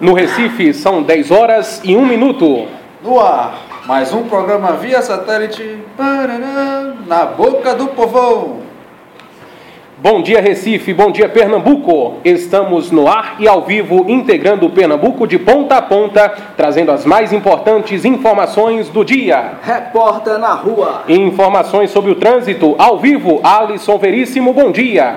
No Recife são 10 horas e 1 minuto. No ar, mais um programa via satélite na boca do povão. Bom dia Recife, bom dia Pernambuco. Estamos no ar e ao vivo integrando o Pernambuco de ponta a ponta, trazendo as mais importantes informações do dia. Repórter na rua. Informações sobre o trânsito ao vivo. Alisson Veríssimo, bom dia.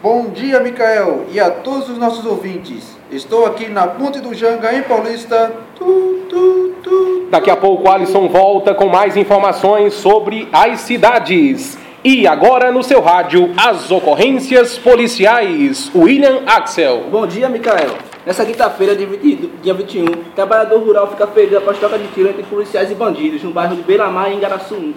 Bom dia, Micael, e a todos os nossos ouvintes. Estou aqui na Ponte do Janga, em Paulista. Tu, tu, tu. Daqui a pouco Alisson volta com mais informações sobre as cidades. E agora no seu rádio, as ocorrências policiais. William Axel. Bom dia, Micael. Nessa quinta-feira, dia 20 dia 21, trabalhador rural fica ferido após troca de tiro entre policiais e bandidos no bairro de Beira-Mar, em Igaraçu.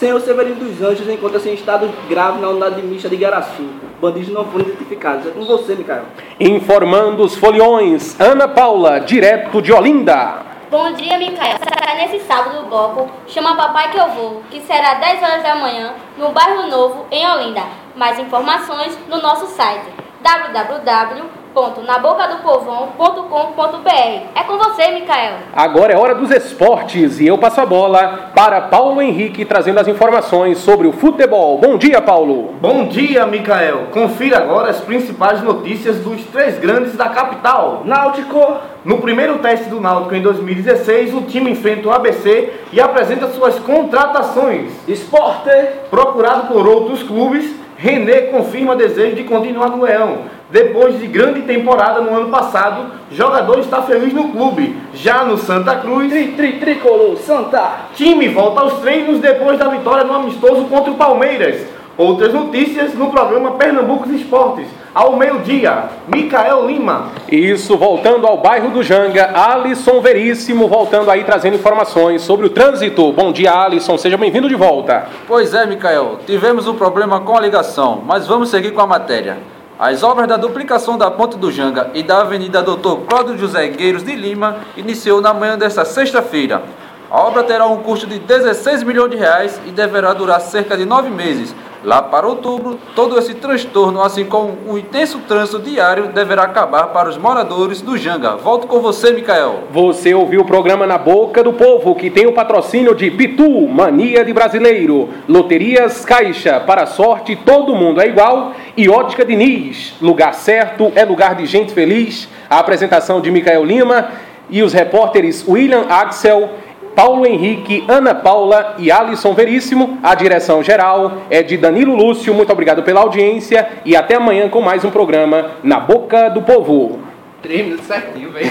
Senhor Severino dos Anjos encontra-se em estado grave na unidade mista de Igaraçu. Bandidos não foram identificados. É com você, Micael. Informando os foliões, Ana Paula, direto de Olinda. Bom dia, Micael. Será nesse sábado o bloco Chama Papai Que Eu Vou, que será 10 horas da manhã no Bairro Novo, em Olinda. Mais informações no nosso site www.nabocadopovão.com.br. É com você, Micael. Agora é hora dos esportes e eu passo a bola para Paulo Henrique trazendo as informações sobre o futebol. Bom dia, Paulo. Bom dia, Micael. Confira agora as principais notícias dos três grandes da capital. Náutico. No primeiro teste do Náutico em 2016, o time enfrenta o ABC e apresenta suas contratações. Esporte. Procurado por outros clubes, René confirma desejo de continuar no Leão. Depois de grande temporada no ano passado, jogador está feliz no clube. Já no Santa Cruz, Tri, tri, tricolor, Santa. time volta aos treinos depois da vitória no amistoso contra o Palmeiras. Outras notícias no programa Pernambucos Esportes. Ao meio-dia, Micael Lima. Isso, voltando ao bairro do Janga, Alisson Veríssimo, voltando aí trazendo informações sobre o trânsito. Bom dia, Alisson, seja bem-vindo de volta. Pois é, Micael, tivemos um problema com a ligação, mas vamos seguir com a matéria. As obras da duplicação da Ponte do Janga e da Avenida Doutor Cláudio José Gueiros de Lima iniciou na manhã desta sexta-feira. A obra terá um custo de 16 milhões de reais e deverá durar cerca de nove meses. Lá para outubro, todo esse transtorno, assim como o intenso trânsito diário, deverá acabar para os moradores do Janga. Volto com você, Micael. Você ouviu o programa Na Boca do Povo, que tem o patrocínio de Pitu, Mania de Brasileiro, Loterias Caixa, para a sorte todo mundo é igual, e Ótica Diniz, lugar certo é lugar de gente feliz. A apresentação de Micael Lima e os repórteres William Axel, Paulo Henrique, Ana Paula e Alisson Veríssimo. A direção geral é de Danilo Lúcio. Muito obrigado pela audiência e até amanhã com mais um programa Na Boca do Povo. Três minutos certinho, velho.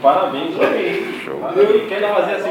Parabéns, Show. Quer fazer assim?